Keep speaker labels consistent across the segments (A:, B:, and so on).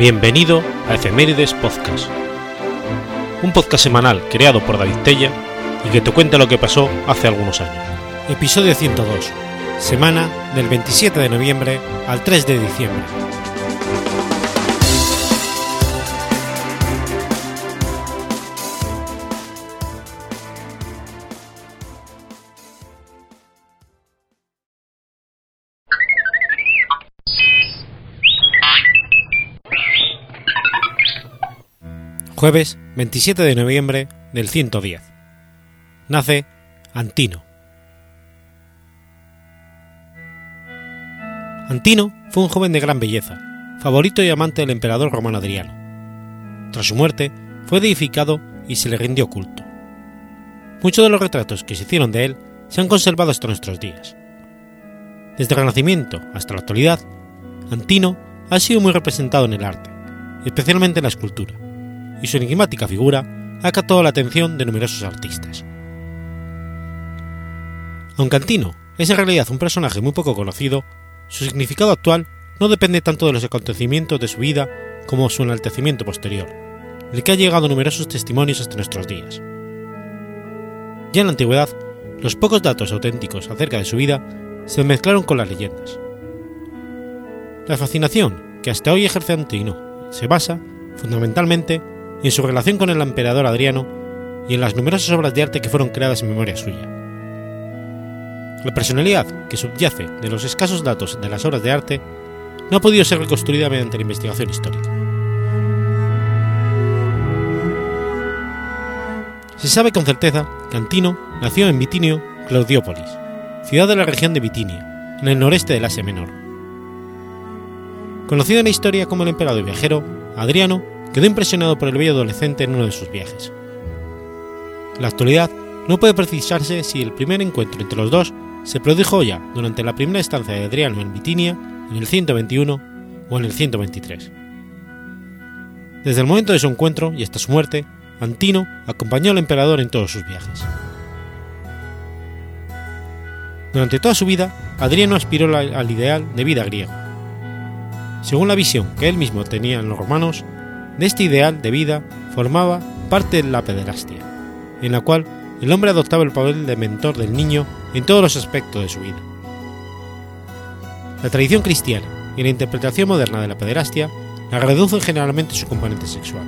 A: Bienvenido a Efemérides Podcast, un podcast semanal creado por David Tella y que te cuenta lo que pasó hace algunos años.
B: Episodio 102, semana del 27 de noviembre al 3 de diciembre. Jueves 27 de noviembre del 110. Nace Antino. Antino fue un joven de gran belleza, favorito y amante del emperador romano Adriano. Tras su muerte, fue edificado y se le rindió culto. Muchos de los retratos que se hicieron de él se han conservado hasta nuestros días. Desde el Renacimiento hasta la actualidad, Antino ha sido muy representado en el arte, especialmente en la escultura y su enigmática figura ha captado la atención de numerosos artistas. Aunque Antino es en realidad un personaje muy poco conocido, su significado actual no depende tanto de los acontecimientos de su vida como su enaltecimiento posterior, del que ha llegado numerosos testimonios hasta nuestros días. Ya en la antigüedad, los pocos datos auténticos acerca de su vida se mezclaron con las leyendas. La fascinación que hasta hoy ejerce Antino se basa, fundamentalmente, en su relación con el emperador Adriano y en las numerosas obras de arte que fueron creadas en memoria suya. La personalidad que subyace de los escasos datos de las obras de arte no ha podido ser reconstruida mediante la investigación histórica. Se sabe con certeza que Antino nació en Bitinio, Claudiópolis, ciudad de la región de Bitinia, en el noreste del Asia Menor. Conocido en la historia como el emperador viajero, Adriano quedó impresionado por el bello adolescente en uno de sus viajes. En la actualidad, no puede precisarse si el primer encuentro entre los dos se produjo ya durante la primera estancia de Adriano en Bitinia, en el 121 o en el 123. Desde el momento de su encuentro y hasta su muerte, Antino acompañó al emperador en todos sus viajes. Durante toda su vida, Adriano aspiró al ideal de vida griego. Según la visión que él mismo tenía en los romanos, de este ideal de vida formaba parte de la pederastia, en la cual el hombre adoptaba el papel de mentor del niño en todos los aspectos de su vida. La tradición cristiana y la interpretación moderna de la pederastia la reducen generalmente su componente sexual.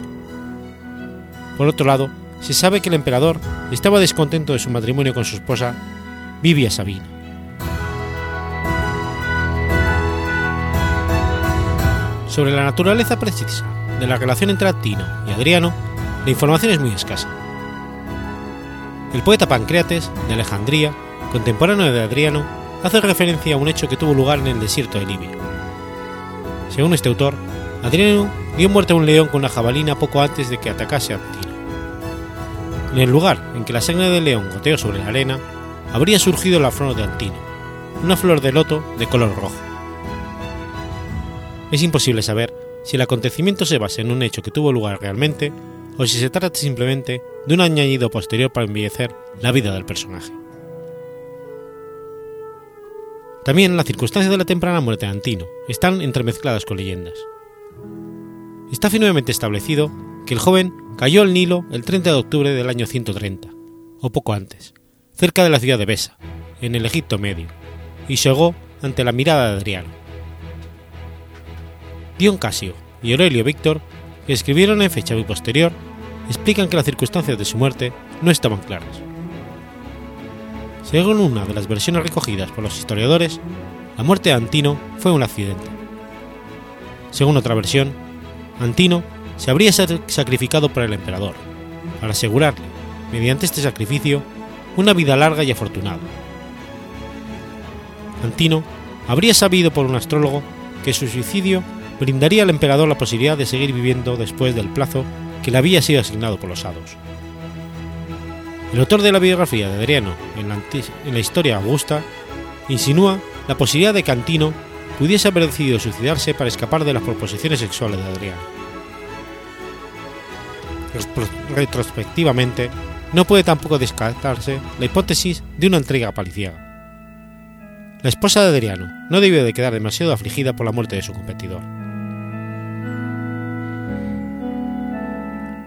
B: Por otro lado, se sabe que el emperador estaba descontento de su matrimonio con su esposa Vivia Sabina. Sobre la naturaleza precisa de la relación entre Antino y Adriano, la información es muy escasa. El poeta Pancreates, de Alejandría, contemporáneo de Adriano, hace referencia a un hecho que tuvo lugar en el desierto de Libia. Según este autor, Adriano dio muerte a un león con una jabalina poco antes de que atacase a Antino. En el lugar en que la sangre del león goteó sobre la arena, habría surgido la flor de Antino, una flor de loto de color rojo. Es imposible saber si el acontecimiento se basa en un hecho que tuvo lugar realmente o si se trata simplemente de un añadido posterior para embellecer la vida del personaje. También las circunstancias de la temprana muerte de Antino están entremezcladas con leyendas. Está firmemente establecido que el joven cayó al Nilo el 30 de octubre del año 130, o poco antes, cerca de la ciudad de Besa, en el Egipto Medio, y llegó ante la mirada de Adriano. Dion Casio y Aurelio Víctor, que escribieron en fecha muy posterior, explican que las circunstancias de su muerte no estaban claras. Según una de las versiones recogidas por los historiadores, la muerte de Antino fue un accidente. Según otra versión, Antino se habría sacrificado por el emperador, para asegurarle, mediante este sacrificio, una vida larga y afortunada. Antino habría sabido por un astrólogo que su suicidio brindaría al emperador la posibilidad de seguir viviendo después del plazo que le había sido asignado por los hados. El autor de la biografía de Adriano en la, historia Augusta insinúa la posibilidad de que Antino pudiese haber decidido suicidarse para escapar de las proposiciones sexuales de Adriano. Retrospectivamente, no puede tampoco descartarse la hipótesis de una entrega paliciaga. La esposa de Adriano no debió de quedar demasiado afligida por la muerte de su competidor.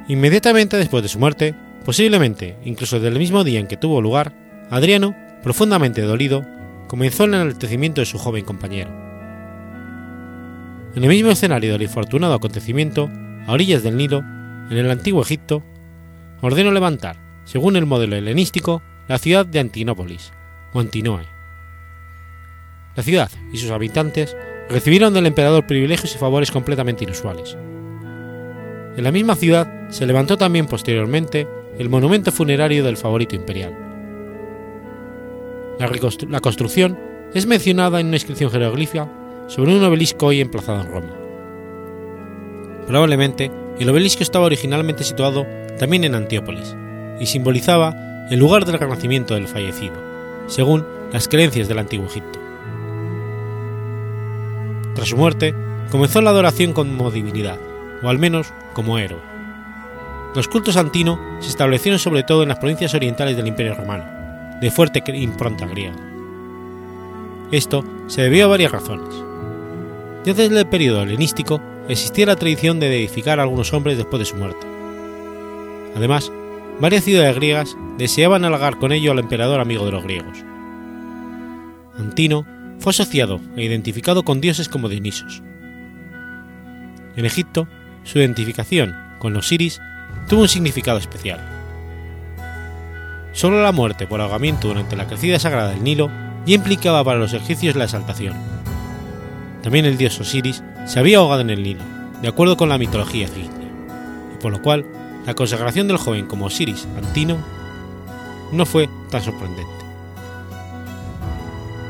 B: Inmediatamente después de su muerte, posiblemente incluso del mismo día en que tuvo lugar, Adriano, profundamente dolido, comenzó el enaltecimiento de su joven compañero. En el mismo escenario del infortunado acontecimiento, a orillas del Nilo, en el antiguo Egipto, ordenó levantar, según el modelo helenístico, la ciudad de Antinópolis, o Antinoe. La ciudad y sus habitantes recibieron del emperador privilegios y favores completamente inusuales. En la misma ciudad se levantó también posteriormente el monumento funerario del favorito imperial. La, construcción es mencionada en una inscripción jeroglífica sobre un obelisco hoy emplazado en Roma. Probablemente el obelisco estaba originalmente situado también en Antiópolis y simbolizaba el lugar del renacimiento del fallecido, según las creencias del antiguo Egipto. Tras su muerte, comenzó la adoración como divinidad, o al menos como héroe. Los cultos antino se establecieron sobre todo en las provincias orientales del Imperio Romano, de fuerte impronta griega. Esto se debió a varias razones. Desde el periodo helenístico existía la tradición de edificar a algunos hombres después de su muerte. Además, varias ciudades griegas deseaban halagar con ello al emperador amigo de los griegos. Antino fue asociado e identificado con dioses como Dionisos. En Egipto, su identificación con los Siris tuvo un significado especial. Solo la muerte por ahogamiento durante la crecida sagrada del Nilo ya implicaba para los egipcios la exaltación. También el dios Osiris se había ahogado en el Nilo, de acuerdo con la mitología egipcia, y por lo cual la consagración del joven como Osiris Antino no fue tan sorprendente.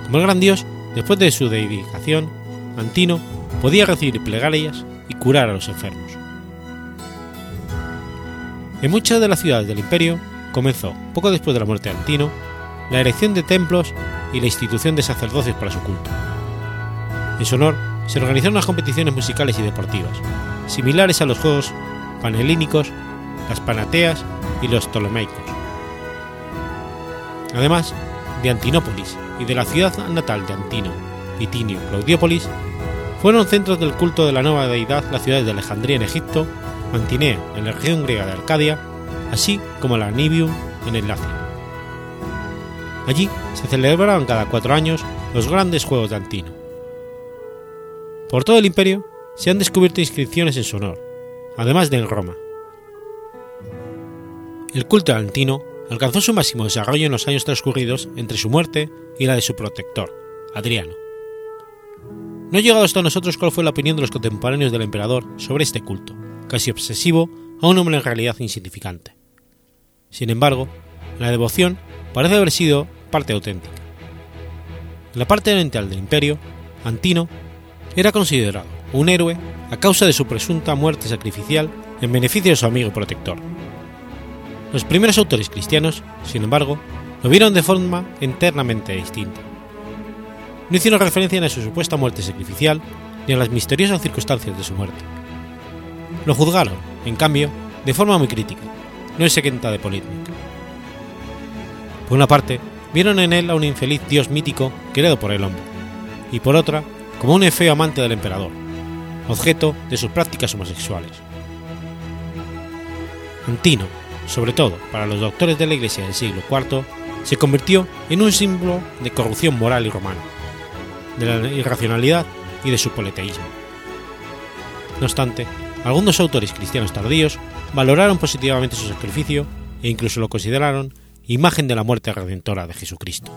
B: Como el gran dios, después de su deificación, Antino podía recibir plegarias y curar a los enfermos. En muchas de las ciudades del imperio comenzó, poco después de la muerte de Antino, la erección de templos y la institución de sacerdotes para su culto. En su honor se organizaron unas competiciones musicales y deportivas, similares a los juegos panhelínicos, las panateas y los ptolomeicos. Además de Antinópolis y de la ciudad natal de Antino, Pitinio, Claudiópolis, fueron centros del culto de la nueva deidad las ciudades de Alejandría en Egipto, Mantinea en la región griega de Arcadia, así como la Nibium en el Lacio. Allí se celebraban cada cuatro años los grandes Juegos de Antino. Por todo el imperio se han descubierto inscripciones en su honor, además de en Roma. El culto de Antino alcanzó su máximo desarrollo en los años transcurridos entre su muerte y la de su protector, Adriano. No ha llegado hasta nosotros cuál fue la opinión de los contemporáneos del emperador sobre este culto, casi obsesivo a un hombre en realidad insignificante. Sin embargo, la devoción parece haber sido parte auténtica. En la parte oriental del imperio, Antino era considerado un héroe a causa de su presunta muerte sacrificial en beneficio de su amigo protector. Los primeros autores cristianos, sin embargo, lo vieron de forma enteramente distinta. No hicieron referencia ni a su supuesta muerte sacrificial ni a las misteriosas circunstancias de su muerte. Lo juzgaron, en cambio, de forma muy crítica, no exenta de polémica. Por una parte, vieron en él a un infeliz dios mítico creado por el hombre, y por otra, como un feo amante del emperador, objeto de sus prácticas homosexuales. Antino, sobre todo para los doctores de la Iglesia del siglo IV, se convirtió en un símbolo de corrupción moral y romana, de la irracionalidad y de su politeísmo. No obstante, algunos autores cristianos tardíos valoraron positivamente su sacrificio e incluso lo consideraron imagen de la muerte redentora de Jesucristo.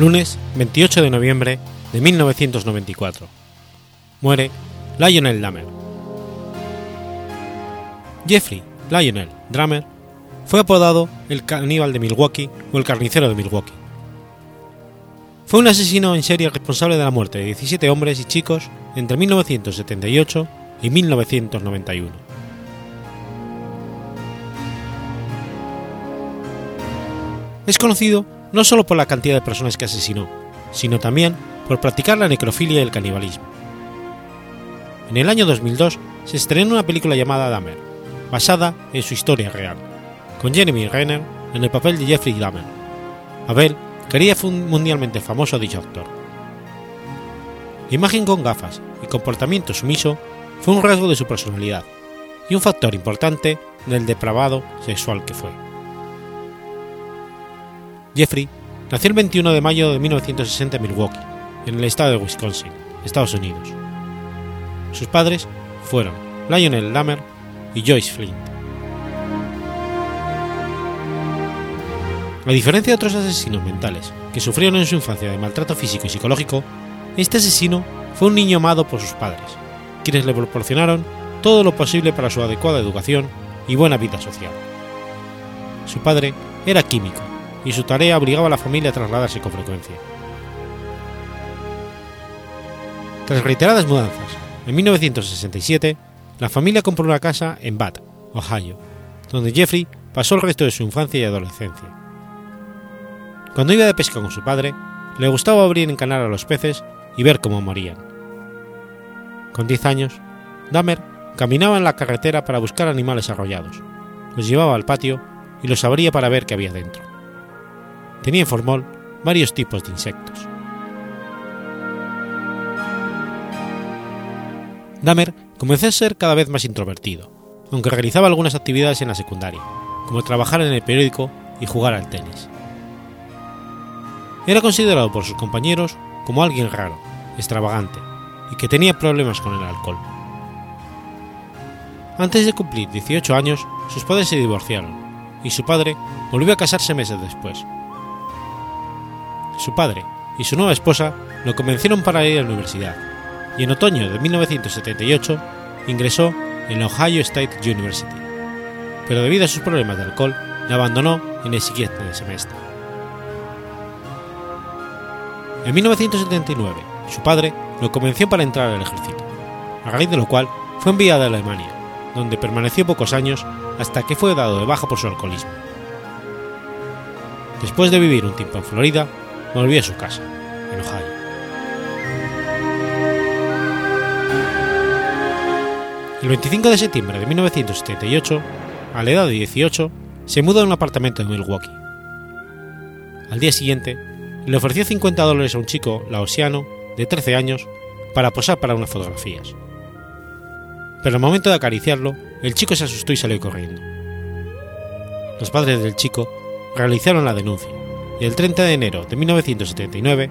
B: Lunes 28 de noviembre de 1994. Muere Lionel Dahmer. Jeffrey Lionel Dahmer fue apodado el caníbal de Milwaukee o el carnicero de Milwaukee. Fue un asesino en serie responsable de la muerte de 17 hombres y chicos entre 1978 y 1991. Es conocido no solo por la cantidad de personas que asesinó, sino también por practicar la necrofilia y el canibalismo. En el año 2002 se estrenó una película llamada Dahmer, basada en su historia real, con Jeremy Renner en el papel de Jeffrey Dahmer. Abel quería un mundialmente famoso dicho actor. imagen con gafas y comportamiento sumiso fue un rasgo de su personalidad y un factor importante del depravado sexual que fue. Jeffrey nació el 21 de mayo de 1960 en Milwaukee, en el estado de Wisconsin, Estados Unidos. Sus padres fueron Lionel Dahmer y Joyce Flint. A diferencia de otros asesinos mentales que sufrieron en su infancia de maltrato físico y psicológico, este asesino fue un niño amado por sus padres, quienes le proporcionaron todo lo posible para su adecuada educación y buena vida social. Su padre era químico y su tarea obligaba a la familia a trasladarse con frecuencia. Tras reiteradas mudanzas, en 1967, la familia compró una casa en Bath, Ohio, donde Jeffrey pasó el resto de su infancia y adolescencia. Cuando iba de pesca con su padre, le gustaba abrir en canal a los peces y ver cómo morían. Con 10 años, Dahmer caminaba en la carretera para buscar animales arrollados, los llevaba al patio y los abría para ver qué había dentro tenía en formol varios tipos de insectos. Dahmer comenzó a ser cada vez más introvertido, aunque realizaba algunas actividades en la secundaria, como trabajar en el periódico y jugar al tenis. Era considerado por sus compañeros como alguien raro, extravagante y que tenía problemas con el alcohol. Antes de cumplir 18 años, sus padres se divorciaron y su padre volvió a casarse meses después, su padre y su nueva esposa lo convencieron para ir a la universidad, y en otoño de 1978 ingresó en la Ohio State University, pero debido a sus problemas de alcohol, la abandonó en el siguiente semestre. En 1979, su padre lo convenció para entrar al ejército, a raíz de lo cual fue enviado a Alemania, donde permaneció pocos años hasta que fue dado de baja por su alcoholismo. Después de vivir un tiempo en Florida, volvió a su casa, en Ohio. El 25 de septiembre de 1978, a la edad de 18, se mudó a un apartamento en Milwaukee. Al día siguiente, le ofreció 50 dólares a un chico laosiano de 13 años para posar para unas fotografías. Pero al momento de acariciarlo, el chico se asustó y salió corriendo. Los padres del chico realizaron la denuncia el 30 de enero de 1979,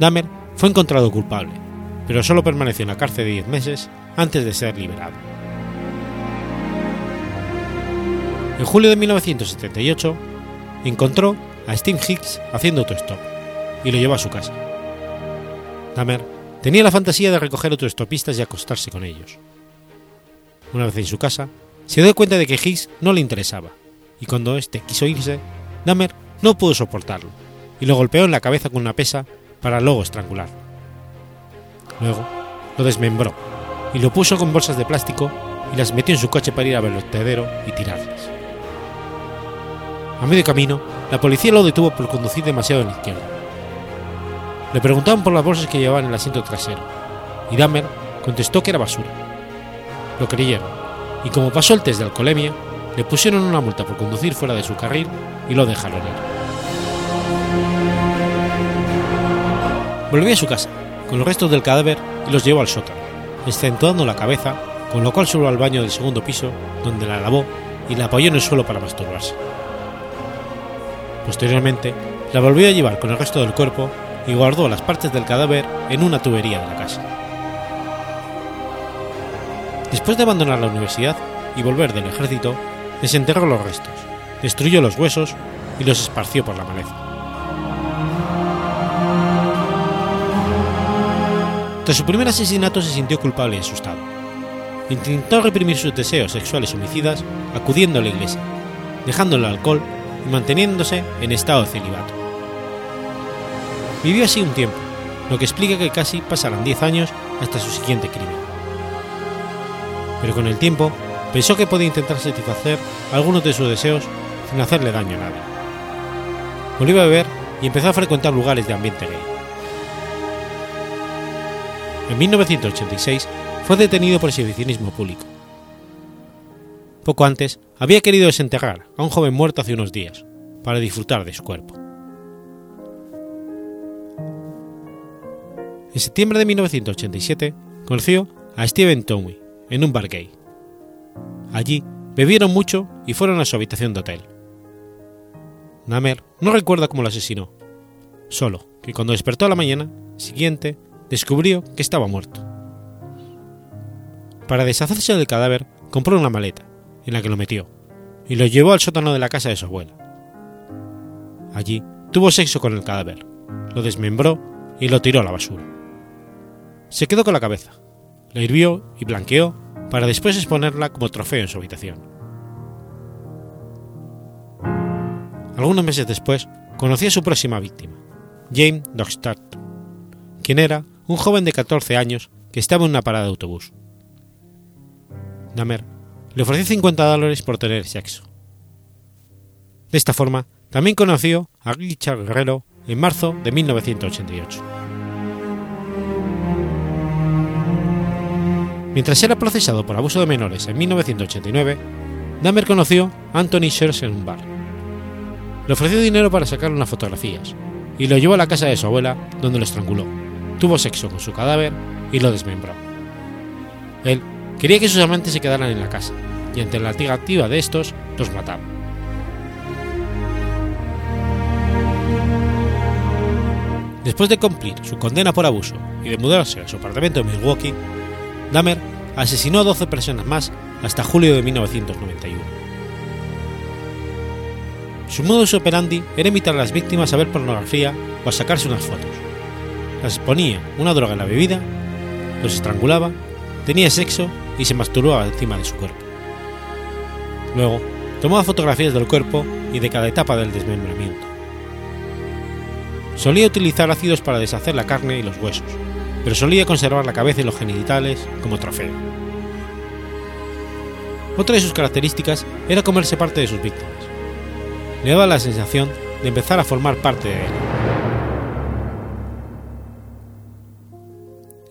B: Dahmer fue encontrado culpable, pero solo permaneció en la cárcel de 10 meses antes de ser liberado. En julio de 1978, encontró a Steve Hicks haciendo autostop y lo llevó a su casa. Dahmer tenía la fantasía de recoger autostopistas y acostarse con ellos. Una vez en su casa, se dio cuenta de que Hicks no le interesaba, y cuando éste quiso irse, Dahmer no pudo soportarlo y lo golpeó en la cabeza con una pesa para luego estrangularlo. Luego lo desmembró y lo puso con bolsas de plástico y las metió en su coche para ir a vertedero y tirarlas. A medio camino, la policía lo detuvo por conducir demasiado a la izquierda. Le preguntaban por las bolsas que llevaban en el asiento trasero, y Dahmer contestó que era basura. Lo creyeron, y como pasó el test de alcoholemia, le pusieron una multa por conducir fuera de su carril y lo dejaron ir. Volvió a su casa, con los restos del cadáver y los llevó al sótano, excentuando la cabeza, con lo cual subió al baño del segundo piso, donde la lavó y la apoyó en el suelo para masturbarse. Posteriormente, la volvió a llevar con el resto del cuerpo y guardó las partes del cadáver en una tubería de la casa. Después de abandonar la universidad y volver del ejército, desenterró los restos, destruyó los huesos y los esparció por la maleza. Tras su primer asesinato se sintió culpable y asustado. Intentó reprimir sus deseos sexuales homicidas acudiendo a la iglesia, dejando el alcohol y manteniéndose en estado de celibato. Vivió así un tiempo, lo que explica que casi pasarán 10 años hasta su siguiente crimen. Pero con el tiempo pensó que podía intentar satisfacer algunos de sus deseos sin hacerle daño a nadie. Volvió a beber y empezó a frecuentar lugares de ambiente gay. En 1986 fue detenido por exhibicionismo público. Poco antes había querido desenterrar a un joven muerto hace unos días, para disfrutar de su cuerpo. En septiembre de 1987 conoció a Steven Tomey en un bar gay. Allí bebieron mucho y fueron a su habitación de hotel. Namer no recuerda cómo lo asesinó, solo que cuando despertó a la mañana siguiente descubrió que estaba muerto. Para deshacerse del cadáver, compró una maleta, en la que lo metió, y lo llevó al sótano de la casa de su abuela. Allí tuvo sexo con el cadáver, lo desmembró y lo tiró a la basura. Se quedó con la cabeza, la hirvió y blanqueó para después exponerla como trofeo en su habitación. Algunos meses después, conoció a su próxima víctima, James Dockstadt, quien era un joven de 14 años que estaba en una parada de autobús. Dahmer le ofreció 50 dólares por tener sexo. De esta forma, también conoció a Richard Guerrero en marzo de 1988. Mientras era procesado por abuso de menores en 1989, Dahmer conoció a Anthony Scherz en un bar. Le ofreció dinero para sacar unas fotografías y lo llevó a la casa de su abuela, donde lo estranguló, tuvo sexo con su cadáver y lo desmembró. Él quería que sus amantes se quedaran en la casa, y ante la negativa de estos, los mataba. Después de cumplir su condena por abuso y de mudarse a su apartamento en Milwaukee, Dahmer asesinó a 12 personas más hasta julio de 1991. Su modus operandi era invitar a las víctimas a ver pornografía o a sacarse unas fotos. Las ponía una droga en la bebida, los estrangulaba, tenía sexo y se masturbaba encima de su cuerpo. Luego, tomaba fotografías del cuerpo y de cada etapa del desmembramiento. Solía utilizar ácidos para deshacer la carne y los huesos, pero solía conservar la cabeza y los genitales como trofeo. Otra de sus características era comerse parte de sus víctimas. Le daba la sensación de empezar a formar parte de él.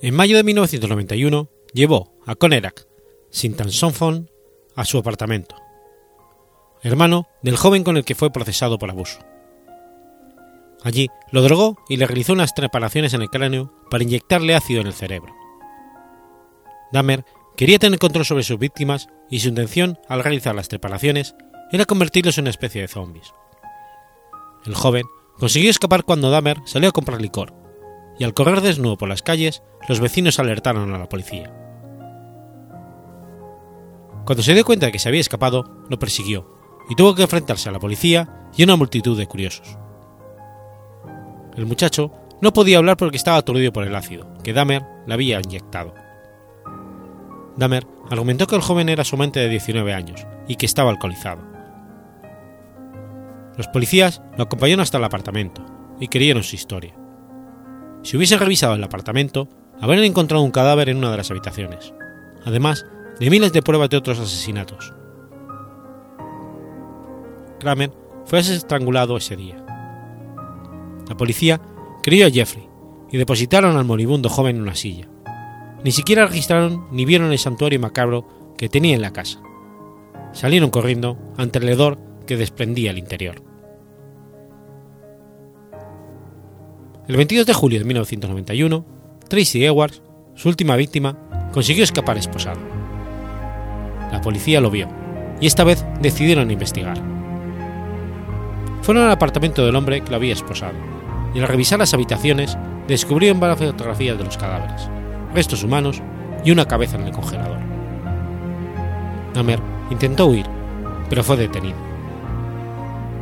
B: En mayo de 1991 llevó a Conerak, Sintansonfon, a su apartamento, hermano del joven con el que fue procesado por abuso. Allí lo drogó y le realizó unas trepanaciones en el cráneo para inyectarle ácido en el cerebro. Dahmer quería tener control sobre sus víctimas y su intención al realizar las trepanaciones era convertirlos en una especie de zombies. El joven consiguió escapar cuando Dahmer salió a comprar licor, y al correr desnudo por las calles, los vecinos alertaron a la policía. Cuando se dio cuenta de que se había escapado, lo persiguió y tuvo que enfrentarse a la policía y a una multitud de curiosos. El muchacho no podía hablar porque estaba aturdido por el ácido que Dahmer le había inyectado. Dahmer argumentó que el joven era su amante de 19 años y que estaba alcoholizado. Los policías lo acompañaron hasta el apartamento y creyeron su historia. Si hubiesen revisado el apartamento, habrían encontrado un cadáver en una de las habitaciones, además de miles de pruebas de otros asesinatos. Kramer fue estrangulado ese día. La policía crió a Jeffrey y depositaron al moribundo joven en una silla. Ni siquiera registraron ni vieron el santuario macabro que tenía en la casa. Salieron corriendo ante el hedor que desprendía el interior. El 22 de julio de 1991, Tracy Edwards, su última víctima, consiguió escapar esposado. La policía lo vio y esta vez decidieron investigar. Fueron al apartamento del hombre que lo había esposado y al revisar las habitaciones descubrieron varias fotografías de los cadáveres, restos humanos y una cabeza en el congelador. Dahmer intentó huir, pero fue detenido.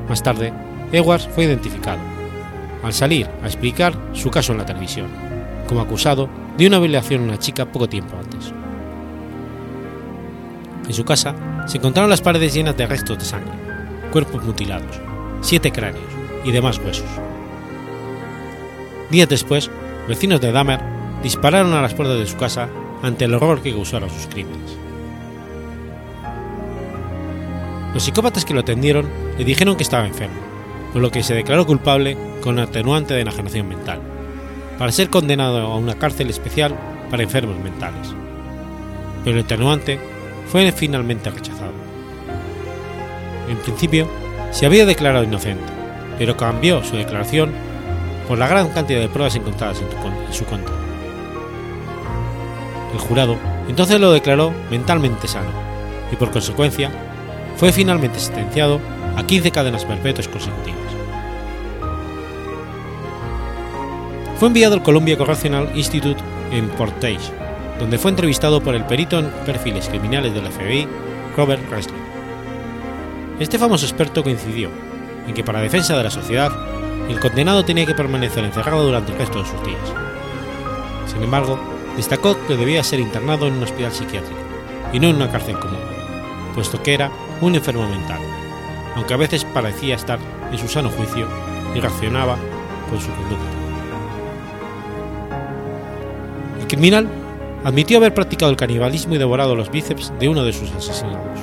B: Más tarde, Edwards fue identificado al salir a explicar su caso en la televisión, como acusado de una violación a una chica poco tiempo antes. En su casa se encontraron las paredes llenas de restos de sangre, cuerpos mutilados, siete cráneos y demás huesos. Días después, vecinos de Dahmer dispararon a las puertas de su casa ante el horror que causaron sus crímenes. Los psicópatas que lo atendieron le dijeron que estaba enfermo, por lo que se declaró culpable con atenuante de enajenación mental, para ser condenado a una cárcel especial para enfermos mentales. Pero el atenuante fue finalmente rechazado. En principio, se había declarado inocente, pero cambió su declaración por la gran cantidad de pruebas encontradas en su contra. El jurado entonces lo declaró mentalmente sano y por consecuencia fue finalmente sentenciado a 15 cadenas perpetuas consecutivas. Fue enviado al Columbia Correctional Institute en Portage, donde fue entrevistado por el perito en perfiles criminales del FBI, Robert Resling. Este famoso experto coincidió en que para defensa de la sociedad, el condenado tenía que permanecer encerrado durante el resto de sus días. Sin embargo, destacó que debía ser internado en un hospital psiquiátrico y no en una cárcel común, puesto que era un enfermo mental, aunque a veces parecía estar en su sano juicio y reaccionaba con su conducta. El criminal admitió haber practicado el canibalismo y devorado los bíceps de uno de sus asesinados.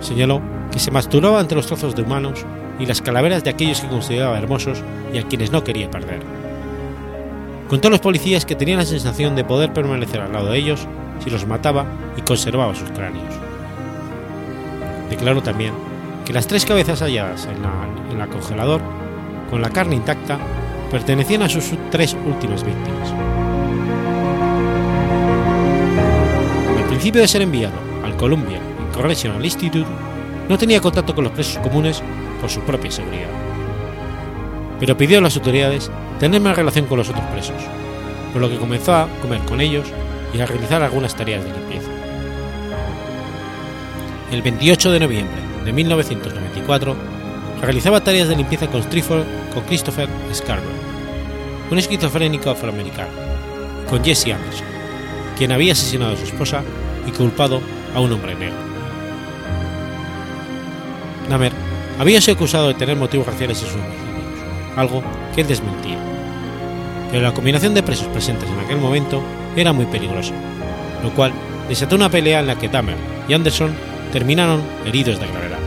B: Señaló que se masturbaba ante los trozos de humanos y las calaveras de aquellos que consideraba hermosos y a quienes no quería perder. Contó a los policías que tenían la sensación de poder permanecer al lado de ellos si los mataba y conservaba sus cráneos. Declaró también que las tres cabezas halladas en la, en la congelador, con la carne intacta, pertenecían a sus tres últimas víctimas. Al principio de ser enviado al Columbia Correctional Institute, no tenía contacto con los presos comunes por su propia seguridad. Pero pidió a las autoridades tener más relación con los otros presos, por lo que comenzó a comer con ellos y a realizar algunas tareas de limpieza. El 28 de noviembre de 1994 realizaba tareas de limpieza con, con Christopher Scarborough, un esquizofrénico afroamericano, con Jesse Anderson, quien había asesinado a su esposa y culpado a un hombre negro. Dahmer había sido acusado de tener motivos raciales en sus homicidios, algo que él desmentía. Pero la combinación de presos presentes en aquel momento era muy peligrosa, lo cual desató una pelea en la que Dahmer y Anderson terminaron heridos de gravedad.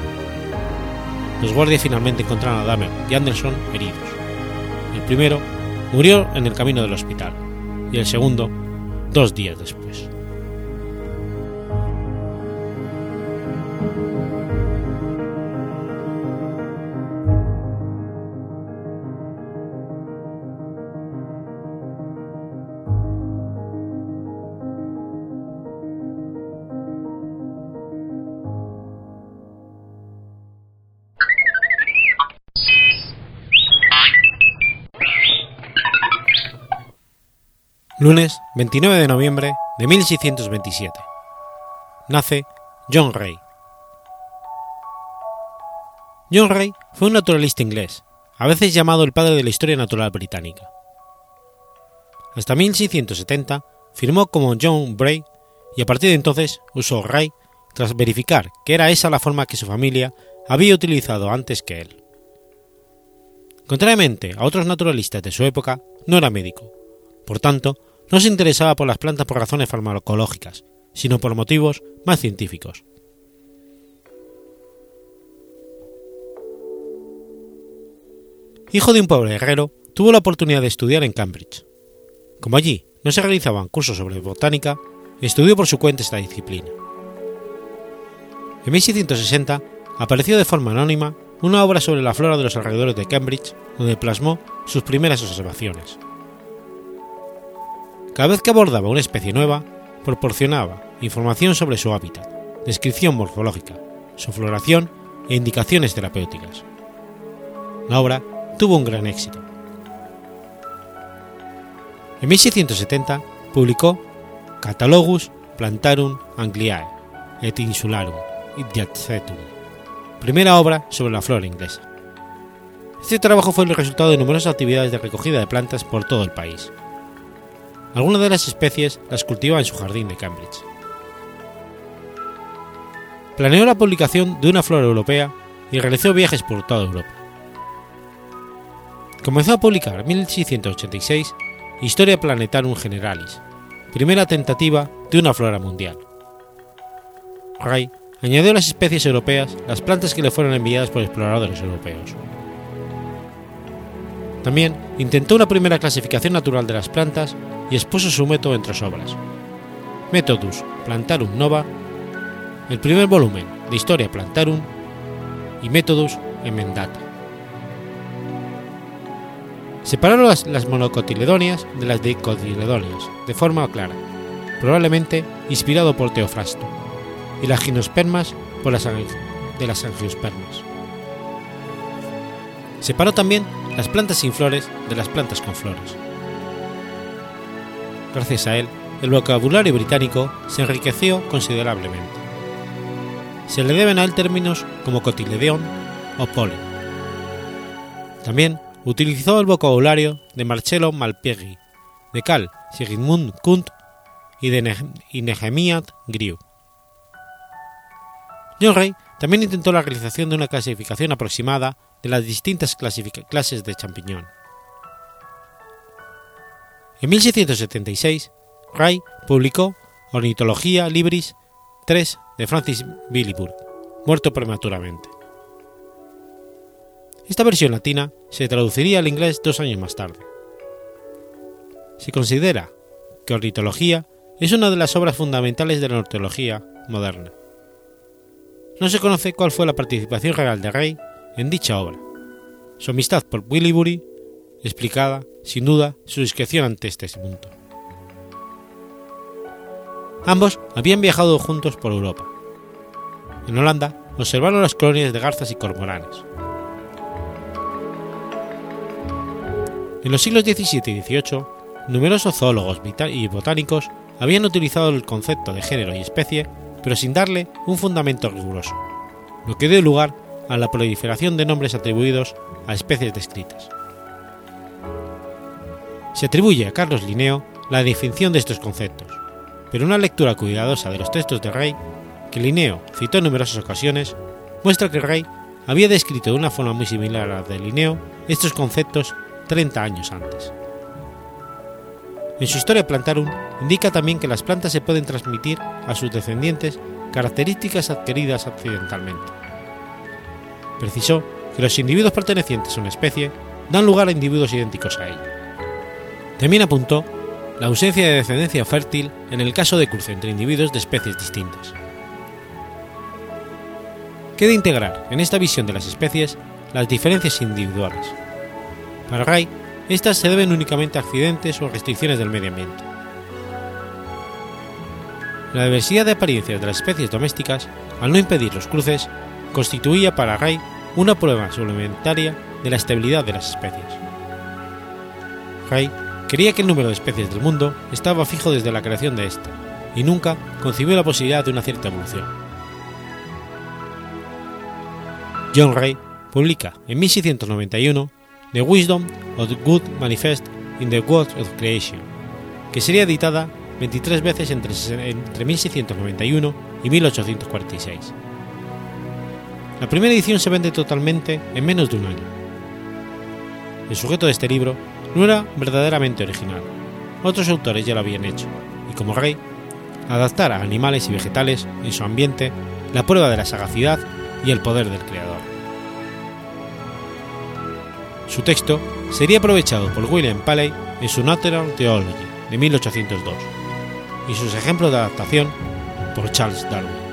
B: Los guardias finalmente encontraron a Dahmer y Anderson heridos. El primero murió en el camino del hospital y el segundo dos días después. Lunes 29 de noviembre de 1627. Nace John Ray. John Ray fue un naturalista inglés, a veces llamado el padre de la historia natural británica. Hasta 1670 firmó como John Bray y a partir de entonces usó Ray tras verificar que era esa la forma que su familia había utilizado antes que él. Contrariamente a otros naturalistas de su época, no era médico, por tanto, no se interesaba por las plantas por razones farmacológicas, sino por motivos más científicos. Hijo de un pobre herrero, tuvo la oportunidad de estudiar en Cambridge. Como allí no se realizaban cursos sobre botánica, estudió por su cuenta esta disciplina. En 1660 apareció de forma anónima una obra sobre la flora de los alrededores de Cambridge, donde plasmó sus primeras observaciones. Cada vez que abordaba una especie nueva, proporcionaba información sobre su hábitat, descripción morfológica, su floración e indicaciones terapéuticas. La obra tuvo un gran éxito. En 1670 publicó Catalogus Plantarum Angliae et Insularum Idiacetum, primera obra sobre la flora inglesa. Este trabajo fue el resultado de numerosas actividades de recogida de plantas por todo el país, Algunas de las especies las cultiva en su jardín de Cambridge. Planeó la publicación de una flora europea y realizó viajes por toda Europa. Comenzó a publicar en 1686 Historia Planetarum Generalis, primera tentativa de una flora mundial. Ray añadió a las especies europeas las plantas que le fueron enviadas por exploradores europeos. También intentó una primera clasificación natural de las plantas y expuso su método entre sus obras. Methodus Plantarum Nova, el primer volumen de Historia Plantarum y Methodus Emendata. Separó las, las monocotiledonias de las dicotiledonias de forma clara, probablemente inspirado por Teofrasto, y las gimnospermas por las de las angiospermas. Separó también las plantas sin flores de las plantas con flores. Gracias a él, el vocabulario británico se enriqueció considerablemente. Se le deben a él términos como cotiledeón o polen. También utilizó el vocabulario de Marcello Malpighi, de Carl Sigmund Kunt y de Nehemiah Grieg. John Ray también intentó la realización de una clasificación aproximada de las distintas clases de champiñón. En 1676, Ray publicó Ornitología Libris 3 de Francis Williburg, muerto prematuramente. Esta versión latina se traduciría al inglés dos años más tarde. Se considera que Ornitología es una de las obras fundamentales de la ornitología moderna. No se conoce cuál fue la participación real de Ray en dicha obra. Su amistad por Willibury explicada, sin duda, su discreción ante este punto. Ambos habían viajado juntos por Europa. En Holanda observaron las colonias de garzas y cormoranes. En los siglos XVII y XVIII, numerosos zoólogos y botánicos habían utilizado el concepto de género y especie, pero sin darle un fundamento riguroso, lo que dio lugar a la proliferación de nombres atribuidos a especies descritas. Se atribuye a Carlos Linneo la definición de estos conceptos, pero una lectura cuidadosa de los textos de Rey, que Linneo citó en numerosas ocasiones, muestra que Rey había descrito de una forma muy similar a la de Linneo estos conceptos 30 años antes. En su historia Plantarum indica también que las plantas se pueden transmitir a sus descendientes características adquiridas accidentalmente. Precisó que los individuos pertenecientes a una especie dan lugar a individuos idénticos a ella. También apuntó la ausencia de descendencia fértil en el caso de cruce entre individuos de especies distintas. Queda integrar en esta visión de las especies las diferencias individuales. Para Ray, estas se deben únicamente a accidentes o restricciones del medio ambiente. La diversidad de apariencias de las especies domésticas, al no impedir los cruces, constituía para Ray una prueba suplementaria de la estabilidad de las especies. Ray creía que el número de especies del mundo estaba fijo desde la creación de éste, y nunca concibió la posibilidad de una cierta evolución. John Ray publica en 1691 The Wisdom of the Good Manifest in the Words of Creation, que sería editada 23 veces entre, entre 1691 y 1846. La primera edición se vende totalmente en menos de un año. El sujeto de este libro no era verdaderamente original, otros autores ya lo habían hecho, y como rey, adaptar a animales y vegetales en su ambiente la prueba de la sagacidad y el poder del creador. Su texto sería aprovechado por William Paley en su Natural Theology de 1802 y sus ejemplos de adaptación por Charles Darwin.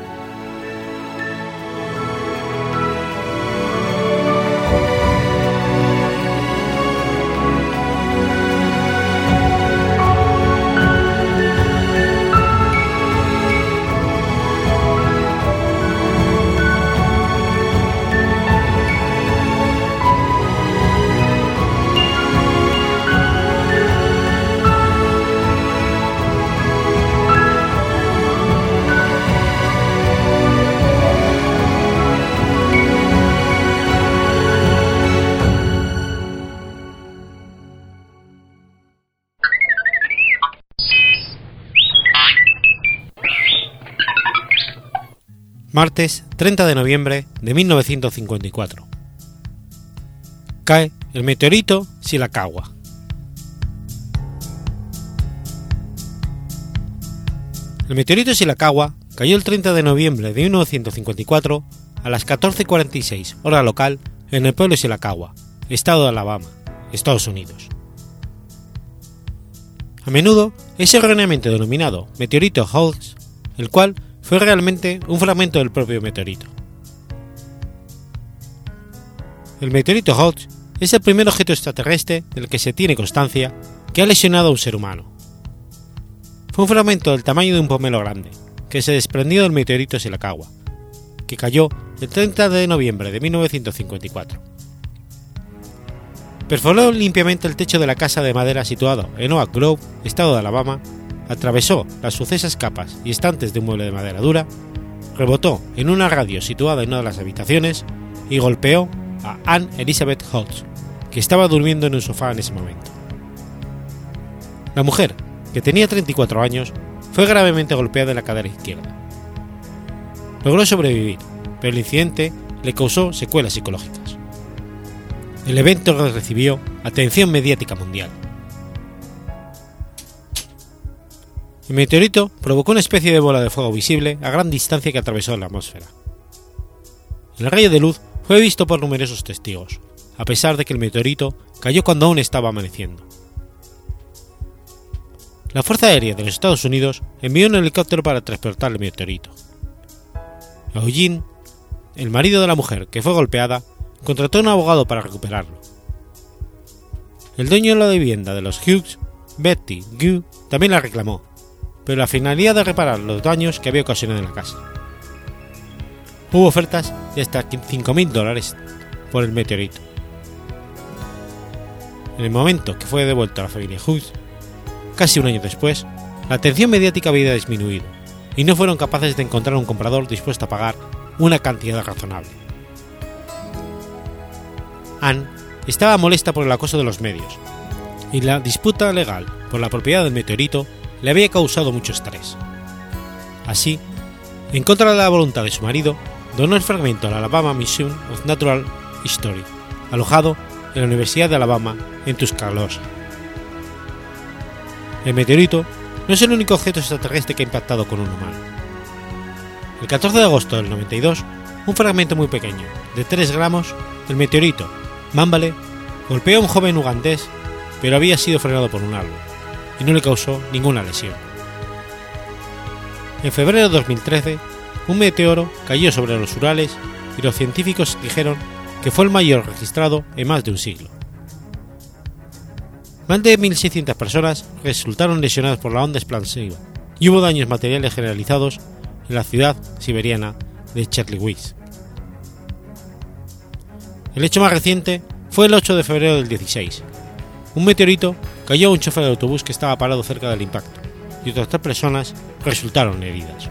B: Martes 30 de noviembre de 1954. Cae el meteorito Shirakawa. El meteorito Shirakawa cayó el 30 de noviembre de 1954 a las 14.46 hora local en el pueblo de Shirakawa, estado de Alabama, Estados Unidos. A menudo es erróneamente denominado meteorito Hawks, el cual fue realmente un fragmento del propio meteorito. El meteorito Hawks es el primer objeto extraterrestre del que se tiene constancia que ha lesionado a un ser humano. Fue un fragmento del tamaño de un pomelo grande, que se desprendió del meteorito Shirakawa, que cayó el 30 de noviembre de 1954. Perforó limpiamente el techo de la casa de madera situado en Oak Grove, estado de Alabama, atravesó las sucesas capas y estantes de un mueble de madera dura, rebotó en una radio situada en una de las habitaciones y golpeó a Anne Elizabeth Hodge, que estaba durmiendo en un sofá en ese momento. La mujer, que tenía 34 años, fue gravemente golpeada en la cadera izquierda. Logró sobrevivir, pero el incidente le causó secuelas psicológicas. El evento recibió atención mediática mundial. El meteorito provocó una especie de bola de fuego visible a gran distancia que atravesó la atmósfera. El rayo de luz fue visto por numerosos testigos, a pesar de que el meteorito cayó cuando aún estaba amaneciendo. La Fuerza Aérea de los Estados Unidos envió un helicóptero para transportar el meteorito. Eugene, el marido de la mujer que fue golpeada, contrató a un abogado para recuperarlo. El dueño de la vivienda de los Hughes, Betty Gu, también la reclamó, pero la finalidad de reparar los daños que había ocasionado en la casa. Hubo ofertas de hasta 5.000 dólares por el meteorito. En el momento que fue devuelto a la familia Hughes, casi un año después, la atención mediática había disminuido y no fueron capaces de encontrar un comprador dispuesto a pagar una cantidad razonable. Anne estaba molesta por el acoso de los medios, y la disputa legal por la propiedad del meteorito le había causado mucho estrés. Así, en contra de la voluntad de su marido, donó el fragmento al Alabama Museum of Natural History, alojado en la Universidad de Alabama en Tuscaloosa. El meteorito no es el único objeto extraterrestre que ha impactado con un humano. El 14 de agosto del 92, un fragmento muy pequeño, de 3 gramos, del meteorito Mambale golpeó a un joven ugandés, pero había sido frenado por un árbol y no le causó ninguna lesión. En febrero de 2013, un meteoro cayó sobre los Urales y los científicos dijeron que fue el mayor registrado en más de un siglo. Más de 1.600 personas resultaron lesionadas por la onda expansiva y hubo daños materiales generalizados en la ciudad siberiana de Cherlywitz. El hecho más reciente fue el 8 de febrero del 16. Un meteorito cayó un chofer de autobús que estaba parado cerca del impacto y otras tres personas resultaron heridas.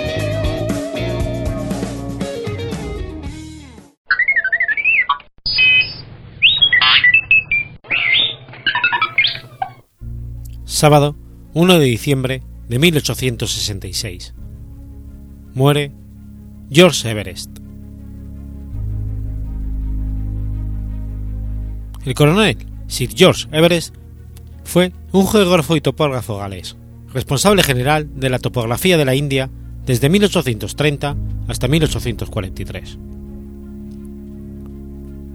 B: Sábado 1 de diciembre de 1866. Muere George Everest. El coronel Sir George Everest fue un geógrafo y topógrafo galés, responsable general de la topografía de la India desde 1830 hasta 1843.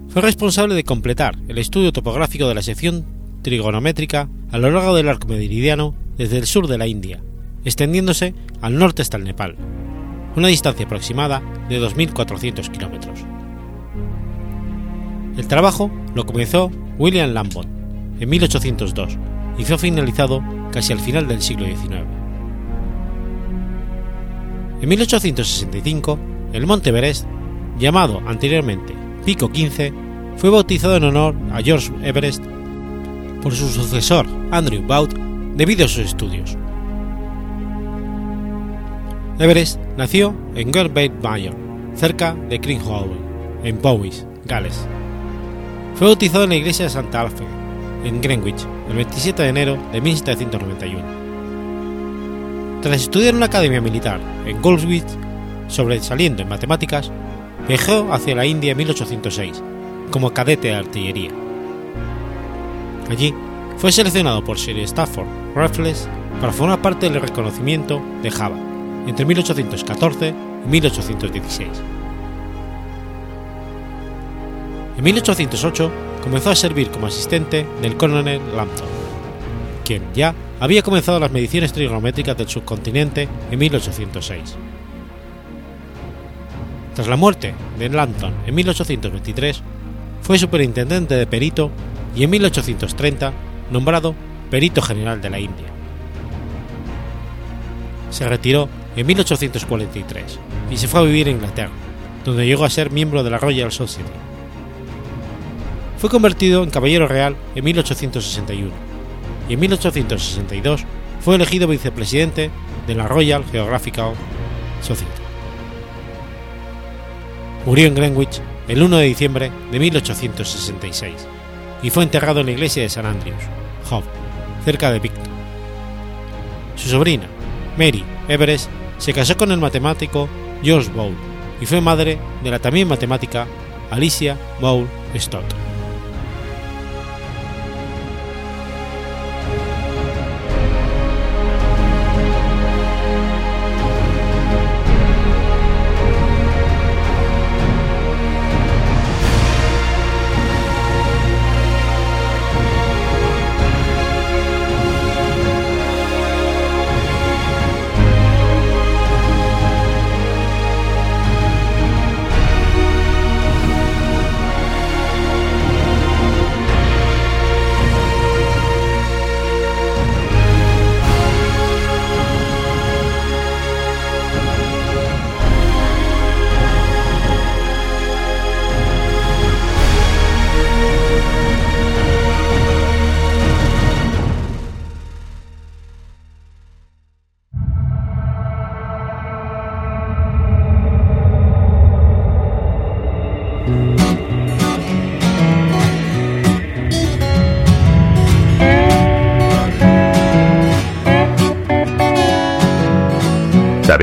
B: Fue responsable de completar el estudio topográfico de la sección trigonométrica a lo largo del arco meridiano desde el sur de la India, extendiéndose al norte hasta el Nepal, una distancia aproximada de 2.400 kilómetros. El trabajo lo comenzó William Lambert en 1802 y fue finalizado casi al final del siglo XIX. En 1865, el monte Everest, llamado anteriormente Pico 15, fue bautizado en honor a George Everest por su sucesor Andrew Bout debido a sus estudios. Everest nació en Gurbait Mayor, cerca de Creenhall, en Powys, Gales. Fue bautizado en la iglesia de Santa Alfe, en Greenwich, el 27 de enero de 1791. Tras estudiar en una academia militar en Goldsmith, sobresaliendo en matemáticas, viajó hacia la India en 1806 como cadete de artillería Allí fue seleccionado por Sir Stafford Raffles para formar parte del reconocimiento de Java entre 1814 y 1816. En 1808 comenzó a servir como asistente del coronel Lambton, quien ya había comenzado las mediciones trigonométricas del subcontinente en 1806. Tras la muerte de Lambton en 1823, fue superintendente de perito y en 1830 nombrado perito general de la India. Se retiró en 1843 y se fue a vivir a Inglaterra, donde llegó a ser miembro de la Royal Society. Fue convertido en caballero real en 1861 y en 1862 fue elegido vicepresidente de la Royal Geographical Society. Murió en Greenwich el 1 de diciembre de 1866 y fue enterrado en la iglesia de San Andrews, Hove, cerca de Victor. Su sobrina, Mary Everest, se casó con el matemático George Bowl y fue madre de la también matemática Alicia Bowl Stott.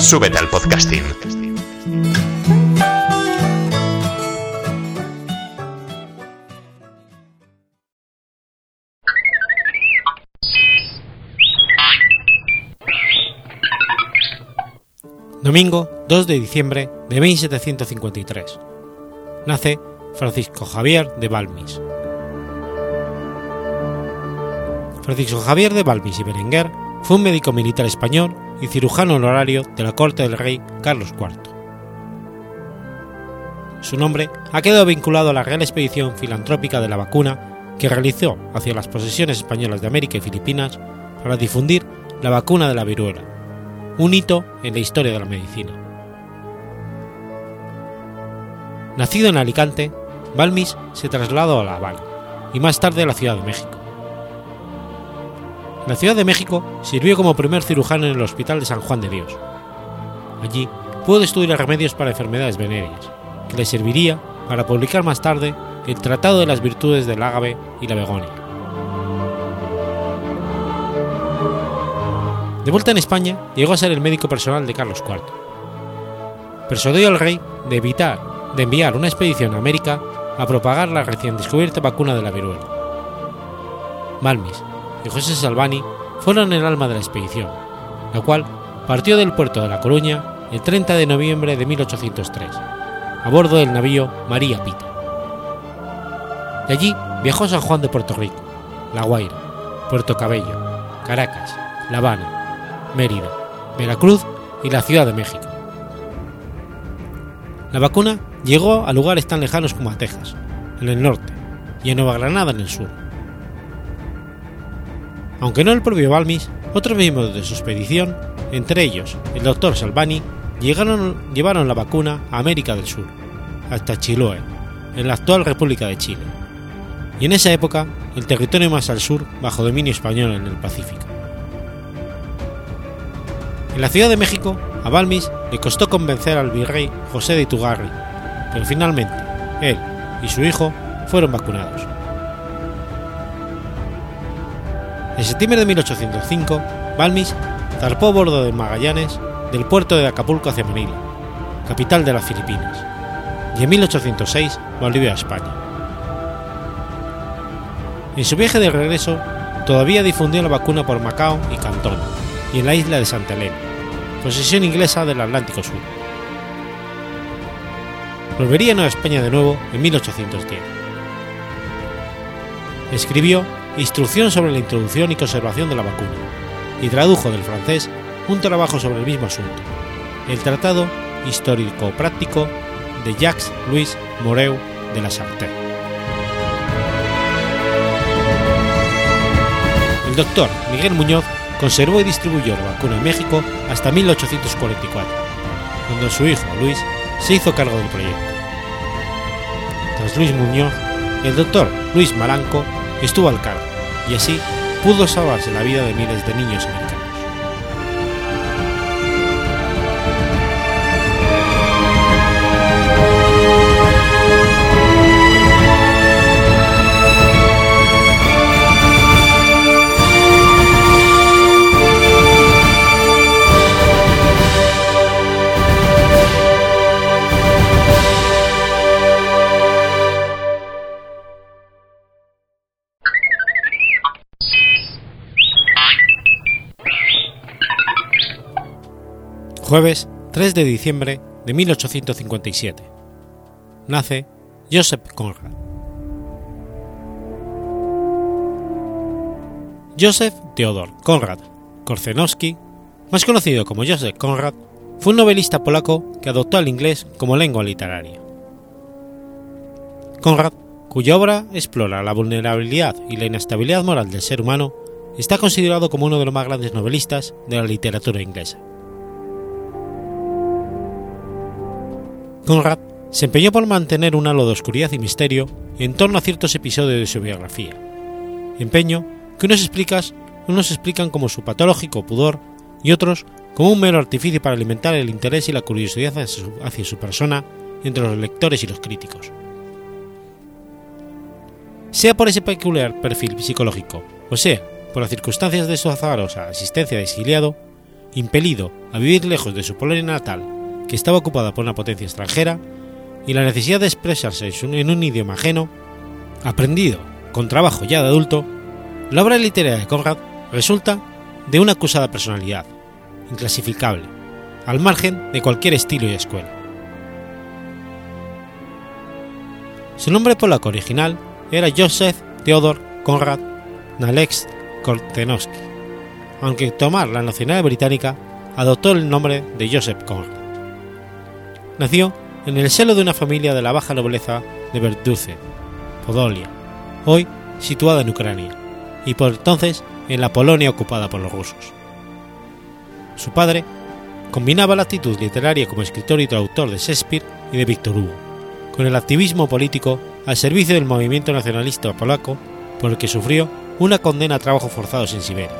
C: Súbete al podcasting.
B: Domingo 2 de diciembre de 1753. Nace Francisco Javier de Balmis. Francisco Javier de Balmis y Berenguer fue un médico militar español y cirujano honorario de la corte del rey Carlos IV. Su nombre ha quedado vinculado a la Real Expedición Filantrópica de la Vacuna que realizó hacia las posesiones españolas de América y Filipinas para difundir la vacuna de la viruela, un hito en la historia de la medicina. Nacido en Alicante, Balmis se trasladó a La Habana y más tarde a la Ciudad de México. La Ciudad de México sirvió como primer cirujano en el Hospital de San Juan de Dios. Allí pudo estudiar remedios para enfermedades venéreas, que le serviría para publicar más tarde el Tratado de las Virtudes del Ágave y la Begonia. De vuelta en España, llegó a ser el médico personal de Carlos IV. Persuadió al rey de evitar de enviar una expedición a América a propagar la recién descubierta vacuna de la viruela. Balmis y José Salvani fueron el alma de la expedición, la cual partió del puerto de La Coruña el 30 de noviembre de 1803, a bordo del navío María Pita. De allí viajó San Juan de Puerto Rico, La Guaira, Puerto Cabello, Caracas, La Habana, Mérida, Veracruz y la Ciudad de México. La vacuna llegó a lugares tan lejanos como a Texas, en el norte, y a Nueva Granada en el sur. Aunque no el propio Balmis, otros miembros de su expedición, entre ellos el doctor Salvani, llevaron la vacuna a América del Sur, hasta Chiloé, en la actual República de Chile, y en esa época el territorio más al sur bajo dominio español en el Pacífico. En la Ciudad de México, a Balmis le costó convencer al virrey José de Itugarri, pero finalmente él y su hijo fueron vacunados. En septiembre de 1805, Balmis zarpó a bordo de Magallanes del puerto de Acapulco hacia Manila, capital de las Filipinas, y en 1806 volvió a España. En su viaje de regreso, todavía difundió la vacuna por Macao y Cantón, y en la isla de Santa Elena, posesión inglesa del Atlántico Sur. Volvería a Nueva España de nuevo en 1810. Escribió Instrucción sobre la introducción y conservación de la vacuna y tradujo del francés un trabajo sobre el mismo asunto, el Tratado Histórico-Práctico de Jacques Louis Moreau de la Sarthe. El doctor Miguel Muñoz conservó y distribuyó la vacuna en México hasta 1844, cuando su hijo Luis se hizo cargo del proyecto. Tras Luis Muñoz, el doctor Luis Malanco estuvo al cargo y así pudo salvarse la vida de miles de niños americanos. Jueves 3 de diciembre de 1857. Nace Joseph Conrad. Joseph Theodor Conrad Korzenowski, más conocido como Joseph Conrad, fue un novelista polaco que adoptó el inglés como lengua literaria. Conrad, cuya obra explora la vulnerabilidad y la inestabilidad moral del ser humano, está considerado como uno de los más grandes novelistas de la literatura inglesa. Conrad se empeñó por mantener un halo de oscuridad y misterio en torno a ciertos episodios de su biografía, empeño que unos, explicas, unos explican como su patológico pudor y otros como un mero artificio para alimentar el interés y la curiosidad hacia su, hacia su persona entre los lectores y los críticos. Sea por ese peculiar perfil psicológico, o sea, por las circunstancias de su azarosa existencia de exiliado, impelido a vivir lejos de su Polonia natal, que estaba ocupada por una potencia extranjera, y la necesidad de expresarse en un idioma ajeno, aprendido con trabajo ya de adulto, la obra literaria de Conrad resulta de una acusada personalidad, inclasificable, al margen de cualquier estilo y escuela. Su nombre polaco original era Joseph Theodor Konrad Nalex Kortenowski, aunque tomar la nacionalidad británica adoptó el nombre de Joseph Conrad. Nació en el seno de una familia de la baja nobleza de Verduce, Podolia, hoy situada en Ucrania, y por entonces en la Polonia ocupada por los rusos. Su padre combinaba la actitud literaria como escritor y traductor de Shakespeare y de Victor Hugo, con el activismo político al servicio del movimiento nacionalista polaco por el que sufrió una condena a trabajos forzados en Siberia.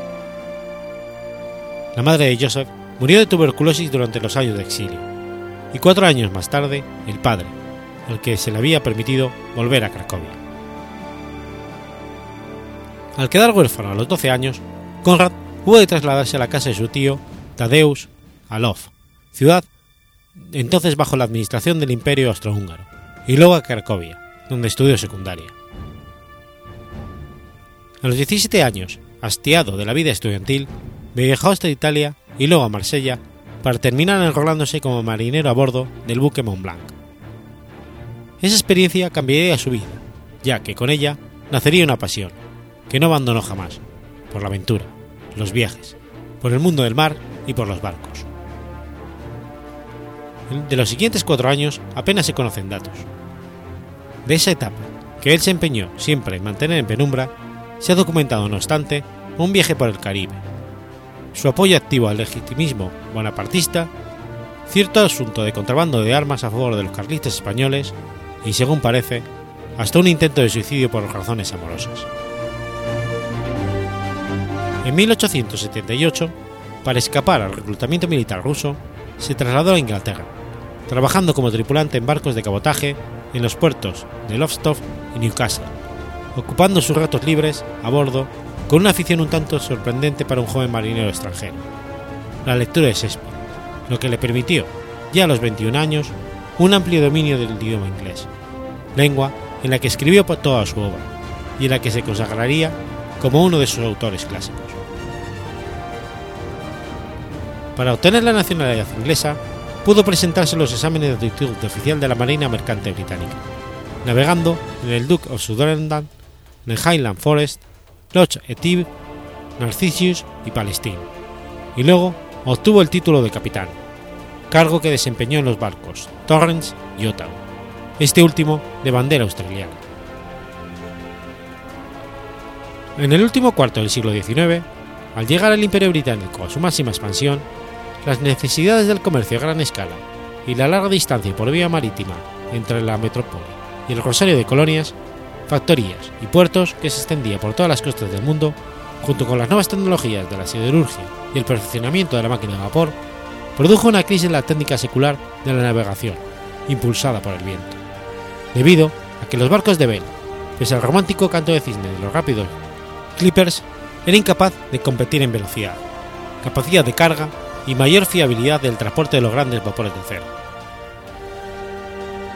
B: La madre de Joseph murió de tuberculosis durante los años de exilio, y cuatro años más tarde el padre, al que se le había permitido volver a Cracovia. Al quedar huérfano a los 12 años, Conrad hubo de trasladarse a la casa de su tío Tadeusz Alov, ciudad entonces bajo la administración del Imperio Austrohúngaro, y luego a Cracovia, donde estudió secundaria. A los 17 años, hastiado de la vida estudiantil, viajó hasta Italia y luego a Marsella para terminar enrolándose como marinero a bordo del buque Mont Blanc. Esa experiencia cambiaría su vida, ya que con ella nacería una pasión, que no abandonó jamás, por la aventura, los viajes, por el mundo del mar y por los barcos. De los siguientes cuatro años apenas se conocen datos. De esa etapa, que él se empeñó siempre en mantener en penumbra, se ha documentado, no obstante, un viaje por el Caribe, su apoyo activo al legitimismo bonapartista, cierto asunto de contrabando de armas a favor de los carlistas españoles y, según parece, hasta un intento de suicidio por razones amorosas. En 1878, para escapar al reclutamiento militar ruso, se trasladó a Inglaterra, trabajando como tripulante en barcos de cabotaje en los puertos de Lowestoft y Newcastle, ocupando sus ratos libres a bordo con una afición un tanto sorprendente para un joven marinero extranjero, la lectura de Shakespeare, lo que le permitió, ya a los 21 años, un amplio dominio del idioma inglés, lengua en la que escribió toda su obra y en la que se consagraría como uno de sus autores clásicos. Para obtener la nacionalidad inglesa, pudo presentarse los exámenes de actitud oficial de la Marina Mercante Británica, navegando en el Duke of Sutherland, en el Highland Forest, Loch Etive, Narcissus y Palestine, y luego obtuvo el título de capitán, cargo que desempeñó en los barcos Torrens y Ottawa, este último de bandera australiana. En el último cuarto del siglo XIX, al llegar al Imperio Británico a su máxima expansión, las necesidades del comercio a gran escala y la larga distancia por vía marítima entre la metrópoli y el rosario de colonias, factorías y puertos que se extendía por todas las costas del mundo, junto con las nuevas tecnologías de la siderurgia y el perfeccionamiento de la máquina de vapor, produjo una crisis en la técnica secular de la navegación, impulsada por el viento, debido a que los barcos de vela, pese al romántico canto de cisne de los rápidos clippers, era incapaz de competir en velocidad, capacidad de carga y mayor fiabilidad del transporte de los grandes vapores de acero.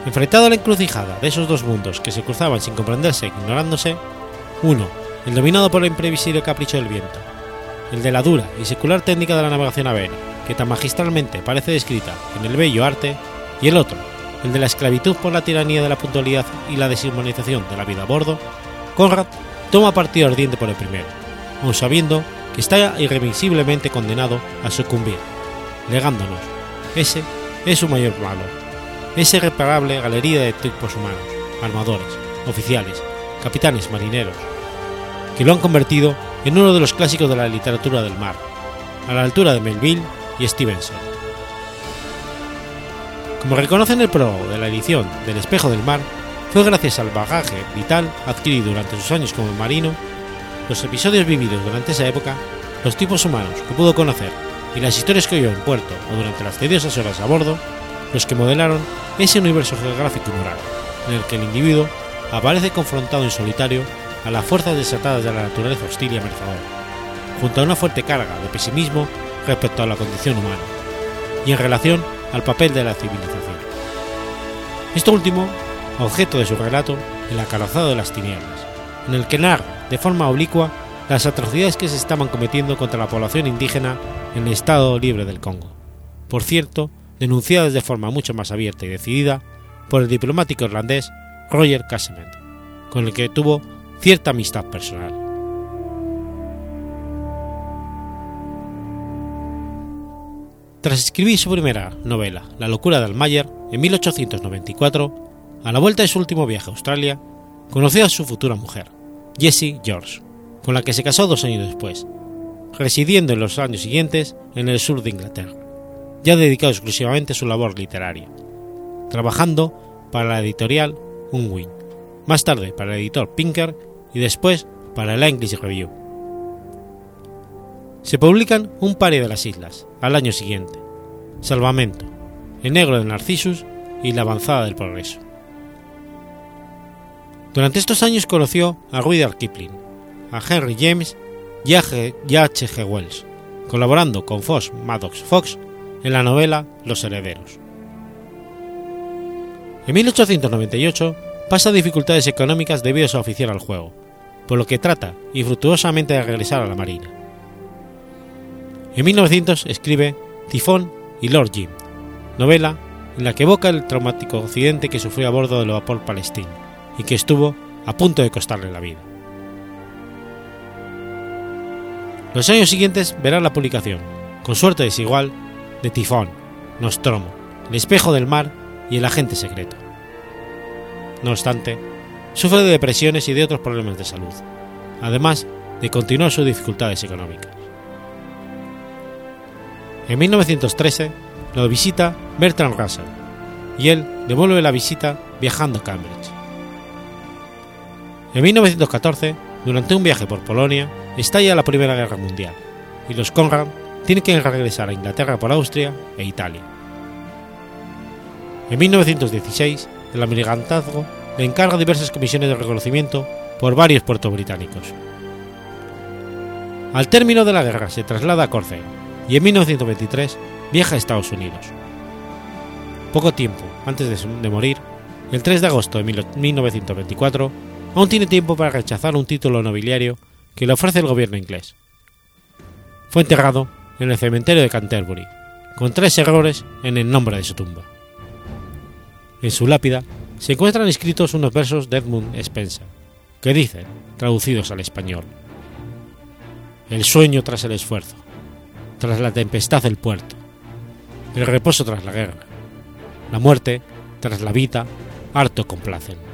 B: Enfrentado a la encrucijada de esos dos mundos que se cruzaban sin comprenderse e ignorándose, uno, el dominado por el imprevisible capricho del viento, el de la dura y secular técnica de la navegación a vela, que tan magistralmente parece descrita en el bello arte, y el otro, el de la esclavitud por la tiranía de la puntualidad y la deshumanización de la vida a bordo, Conrad toma partido ardiente por el primero, aun sabiendo que está irremisiblemente condenado a sucumbir, legándonos, ese es su mayor valor, esa irreparable galería de tipos humanos, armadores, oficiales, capitanes marineros, que lo han convertido en uno de los clásicos de la literatura del mar, a la altura de Melville y Stevenson. Como reconoce en el prólogo de la edición del Espejo del Mar, fue gracias al bagaje vital adquirido durante sus años como marino, los episodios vividos durante esa época, los tipos humanos que pudo conocer y las historias que oyó en puerto o durante las tediosas horas a bordo, los que modelaron ese universo geográfico y moral, en el que el individuo aparece confrontado en solitario a las fuerzas desatadas de la naturaleza hostil y amenazadora, junto a una fuerte carga de pesimismo respecto a la condición humana, y en relación al papel de la civilización. Esto último, objeto de su relato, El acarozado de las tinieblas, en el que narra de forma oblicua las atrocidades que se estaban cometiendo contra la población indígena en el Estado Libre del Congo, por cierto, denunciadas de forma mucho más abierta y decidida por el diplomático irlandés Roger Casement, con el que tuvo cierta amistad personal. Tras escribir su primera novela, La locura de Almayer, en 1894, a la vuelta de su último viaje a Australia, conoció a su futura mujer, Jessie George, con la que se casó dos años después, residiendo en los años siguientes en el sur de Inglaterra, ya dedicado exclusivamente a su labor literaria, trabajando para la editorial Unwin, más tarde para el editor Pinker y después para el English Review. Se publican un par de las islas al año siguiente, Salvamento, El Negro de Narcissus y La Avanzada del Progreso. Durante estos años conoció a Rudyard Kipling, a Henry James y a H.G. Wells, colaborando con Fox Maddox Fox en la novela Los Herederos. En 1898 pasa dificultades económicas debido a su afición al juego, por lo que trata infructuosamente de regresar a la Marina. En 1900 escribe Tifón y Lord Jim, novela en la que evoca el traumático accidente que sufrió a bordo del vapor Palestine y que estuvo a punto de costarle la vida. Los años siguientes verán la publicación, con suerte desigual, de Tifón, Nostromo, El espejo del mar y El agente secreto. No obstante, sufre de depresiones y de otros problemas de salud, además de continuar sus dificultades económicas. En 1913 lo visita Bertrand Russell y él devuelve la visita viajando a Cambridge. En 1914, durante un viaje por Polonia, estalla la Primera Guerra Mundial y los Conrad tienen que regresar a Inglaterra por Austria e Italia. En 1916, el almirantazgo le encarga diversas comisiones de reconocimiento por varios puertos británicos. Al término de la guerra se traslada a Córcega y en 1923 viaja a Estados Unidos. Poco tiempo antes de, morir, el 3 de agosto de 1924, aún tiene tiempo para rechazar un título nobiliario que le ofrece el gobierno inglés. Fue enterrado en el cementerio de Canterbury, con tres errores en el nombre de su tumba. En su lápida se encuentran escritos unos versos de Edmund Spencer, que dicen, traducidos al español, El sueño tras el esfuerzo, tras la tempestad del puerto, el reposo tras la guerra, la muerte tras la vida, harto complacen.